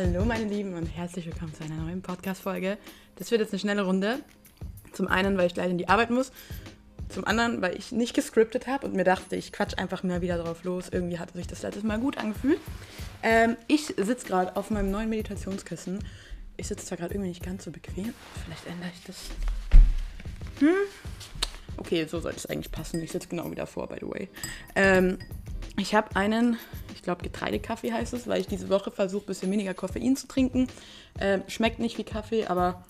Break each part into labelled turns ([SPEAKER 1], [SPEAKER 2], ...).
[SPEAKER 1] Hallo meine Lieben und herzlich willkommen zu einer neuen Podcast-Folge. Das wird jetzt eine schnelle Runde. Zum einen, weil ich gleich in die Arbeit muss. Zum anderen, weil ich nicht gescriptet habe und mir dachte, ich quatsch einfach mal wieder drauf los. Irgendwie hat sich das letztes Mal gut angefühlt. Ähm, ich sitze gerade auf meinem neuen Meditationskissen. Ich sitze zwar gerade irgendwie nicht ganz so bequem. Vielleicht ändere ich das. Hm? Okay, so sollte es eigentlich passen. Ich sitze genau wieder vor, by the way. Ähm, ich habe einen, ich glaube Getreidekaffee heißt es, weil ich diese Woche versuche, ein bisschen weniger Koffein zu trinken. Ähm, schmeckt nicht wie Kaffee, aber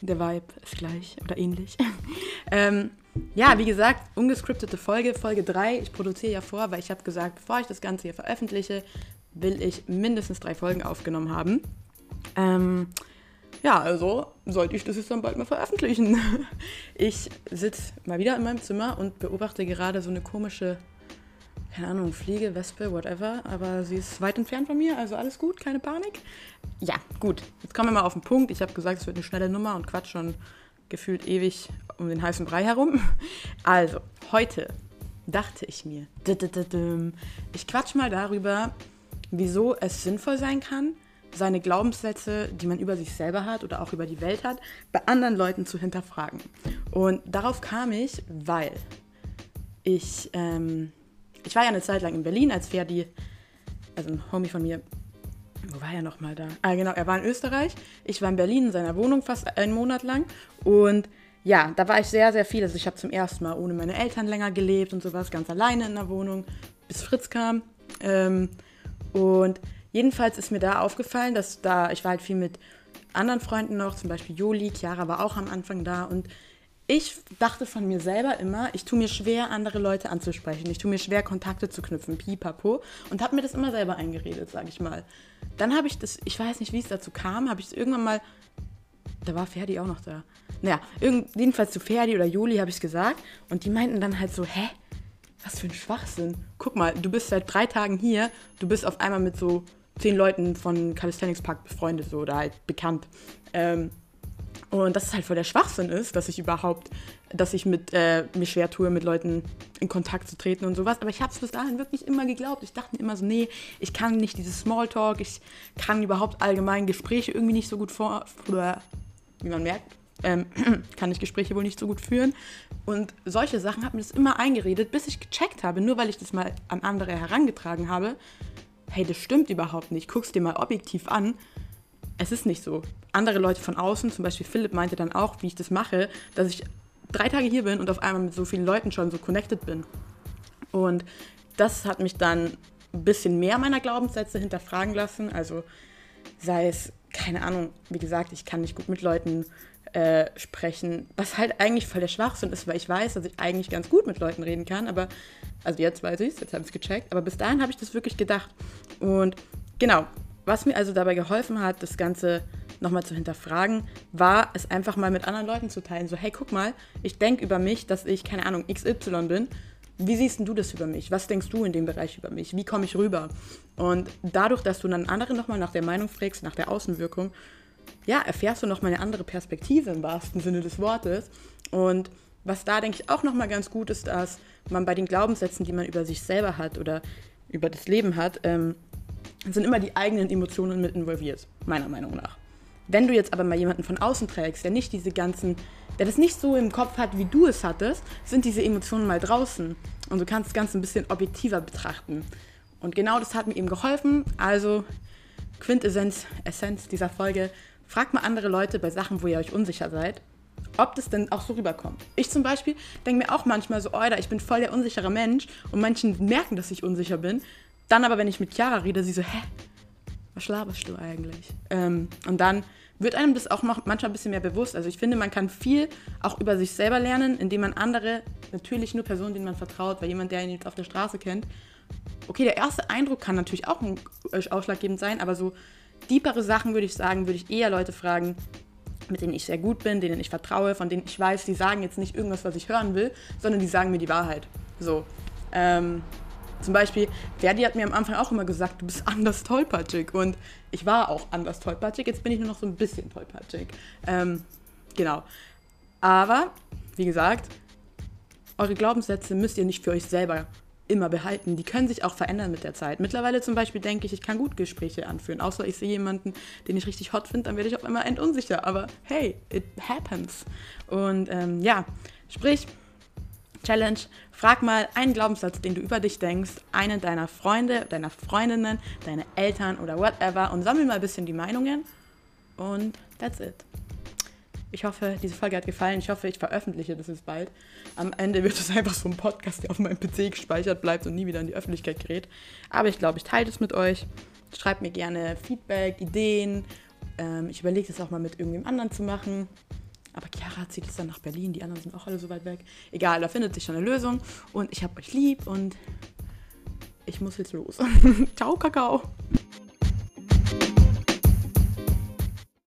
[SPEAKER 1] der Vibe ist gleich oder ähnlich. ähm, ja, wie gesagt, ungescriptete Folge, Folge 3. Ich produziere ja vor, weil ich habe gesagt, bevor ich das Ganze hier veröffentliche, will ich mindestens drei Folgen aufgenommen haben. Ähm, ja, also sollte ich das jetzt dann bald mal veröffentlichen. Ich sitze mal wieder in meinem Zimmer und beobachte gerade so eine komische, keine Ahnung, Fliege, Wespe, whatever. Aber sie ist weit entfernt von mir, also alles gut, keine Panik. Ja, gut. Jetzt kommen wir mal auf den Punkt. Ich habe gesagt, es wird eine schnelle Nummer und quatsch schon gefühlt ewig um den heißen Brei herum. Also, heute dachte ich mir, ich quatsch mal darüber, wieso es sinnvoll sein kann, seine Glaubenssätze, die man über sich selber hat oder auch über die Welt hat, bei anderen Leuten zu hinterfragen. Und darauf kam ich, weil ich, ähm, ich war ja eine Zeit lang in Berlin, als Ferdi, also ein Homie von mir, wo war er nochmal da? Ah, genau, er war in Österreich. Ich war in Berlin in seiner Wohnung fast einen Monat lang. Und ja, da war ich sehr, sehr viel. Also ich habe zum ersten Mal ohne meine Eltern länger gelebt und sowas, ganz alleine in der Wohnung, bis Fritz kam. Ähm, und Jedenfalls ist mir da aufgefallen, dass da, ich war halt viel mit anderen Freunden noch, zum Beispiel Joli, Chiara war auch am Anfang da und ich dachte von mir selber immer, ich tue mir schwer, andere Leute anzusprechen. Ich tue mir schwer, Kontakte zu knüpfen, pipapo. Und habe mir das immer selber eingeredet, sage ich mal. Dann habe ich das, ich weiß nicht, wie es dazu kam, habe ich es irgendwann mal, da war Ferdi auch noch da. Naja, jedenfalls zu Ferdi oder Juli habe ich es gesagt. Und die meinten dann halt so, hä? Was für ein Schwachsinn. Guck mal, du bist seit drei Tagen hier, du bist auf einmal mit so zehn Leuten von Calisthenics Park befreundet so, oder halt bekannt. Ähm, und dass es halt voll der Schwachsinn ist, dass ich überhaupt, dass ich mit, äh, mir schwer tue, mit Leuten in Kontakt zu treten und sowas. Aber ich habe es bis dahin wirklich immer geglaubt. Ich dachte mir immer so, nee, ich kann nicht dieses Smalltalk, ich kann überhaupt allgemein Gespräche irgendwie nicht so gut vor, wie man merkt, ähm, kann ich Gespräche wohl nicht so gut führen. Und solche Sachen hat mir das immer eingeredet, bis ich gecheckt habe, nur weil ich das mal an andere herangetragen habe, hey, das stimmt überhaupt nicht, guck's dir mal objektiv an. Es ist nicht so. Andere Leute von außen, zum Beispiel Philipp meinte dann auch, wie ich das mache, dass ich drei Tage hier bin und auf einmal mit so vielen Leuten schon so connected bin. Und das hat mich dann ein bisschen mehr meiner Glaubenssätze hinterfragen lassen. Also sei es, keine Ahnung, wie gesagt, ich kann nicht gut mit Leuten äh, sprechen, was halt eigentlich voll der Schwachsinn ist, weil ich weiß, dass ich eigentlich ganz gut mit Leuten reden kann, aber, also jetzt weiß ich es, jetzt habe ich es gecheckt, aber bis dahin habe ich das wirklich gedacht. Und genau, was mir also dabei geholfen hat, das Ganze nochmal zu hinterfragen, war es einfach mal mit anderen Leuten zu teilen. So, hey, guck mal, ich denke über mich, dass ich, keine Ahnung, XY bin. Wie siehst du das über mich? Was denkst du in dem Bereich über mich? Wie komme ich rüber? Und dadurch, dass du dann andere nochmal nach der Meinung fragst, nach der Außenwirkung, ja, erfährst du nochmal eine andere Perspektive im wahrsten Sinne des Wortes. Und was da, denke ich, auch nochmal ganz gut ist, dass man bei den Glaubenssätzen, die man über sich selber hat oder über das Leben hat, ähm, sind immer die eigenen Emotionen mit involviert, meiner Meinung nach. Wenn du jetzt aber mal jemanden von außen trägst, der nicht diese ganzen, der das nicht so im Kopf hat, wie du es hattest, sind diese Emotionen mal draußen. Und du kannst das Ganze ein bisschen objektiver betrachten. Und genau das hat mir eben geholfen. Also Quintessenz, Essenz dieser Folge, Fragt mal andere Leute bei Sachen, wo ihr euch unsicher seid, ob das denn auch so rüberkommt. Ich zum Beispiel denke mir auch manchmal so, Alter, ich bin voll der unsichere Mensch und manchen merken, dass ich unsicher bin. Dann aber, wenn ich mit Chiara rede, sie so, hä, was laberst du eigentlich? Ähm, und dann wird einem das auch manchmal ein bisschen mehr bewusst. Also ich finde, man kann viel auch über sich selber lernen, indem man andere, natürlich nur Personen, denen man vertraut, weil jemand, der ihn jetzt auf der Straße kennt, okay, der erste Eindruck kann natürlich auch ausschlaggebend sein, aber so Deepere Sachen würde ich sagen, würde ich eher Leute fragen, mit denen ich sehr gut bin, denen ich vertraue, von denen ich weiß, die sagen jetzt nicht irgendwas, was ich hören will, sondern die sagen mir die Wahrheit. So. Ähm, zum Beispiel, Verdi hat mir am Anfang auch immer gesagt, du bist anders tollpatschig. Und ich war auch anders tollpatschig, jetzt bin ich nur noch so ein bisschen tollpatschig. Ähm, genau. Aber, wie gesagt, eure Glaubenssätze müsst ihr nicht für euch selber immer behalten. Die können sich auch verändern mit der Zeit. Mittlerweile zum Beispiel denke ich, ich kann gut Gespräche anführen. Außer ich sehe jemanden, den ich richtig hot finde, dann werde ich auf einmal endunsicher. Aber hey, it happens. Und ähm, ja, sprich, Challenge, frag mal einen Glaubenssatz, den du über dich denkst, einen deiner Freunde, deiner Freundinnen, deine Eltern oder whatever und sammel mal ein bisschen die Meinungen. Und that's it. Ich hoffe, diese Folge hat gefallen. Ich hoffe, ich veröffentliche das jetzt bald. Am Ende wird es einfach so ein Podcast, der auf meinem PC gespeichert bleibt und nie wieder in die Öffentlichkeit gerät. Aber ich glaube, ich teile das mit euch. Schreibt mir gerne Feedback, Ideen. Ähm, ich überlege es auch mal mit irgendjemand anderen zu machen. Aber Chiara zieht jetzt dann nach Berlin. Die anderen sind auch alle so weit weg. Egal, da findet sich schon eine Lösung. Und ich habe euch lieb und ich muss jetzt los. Ciao, Kakao.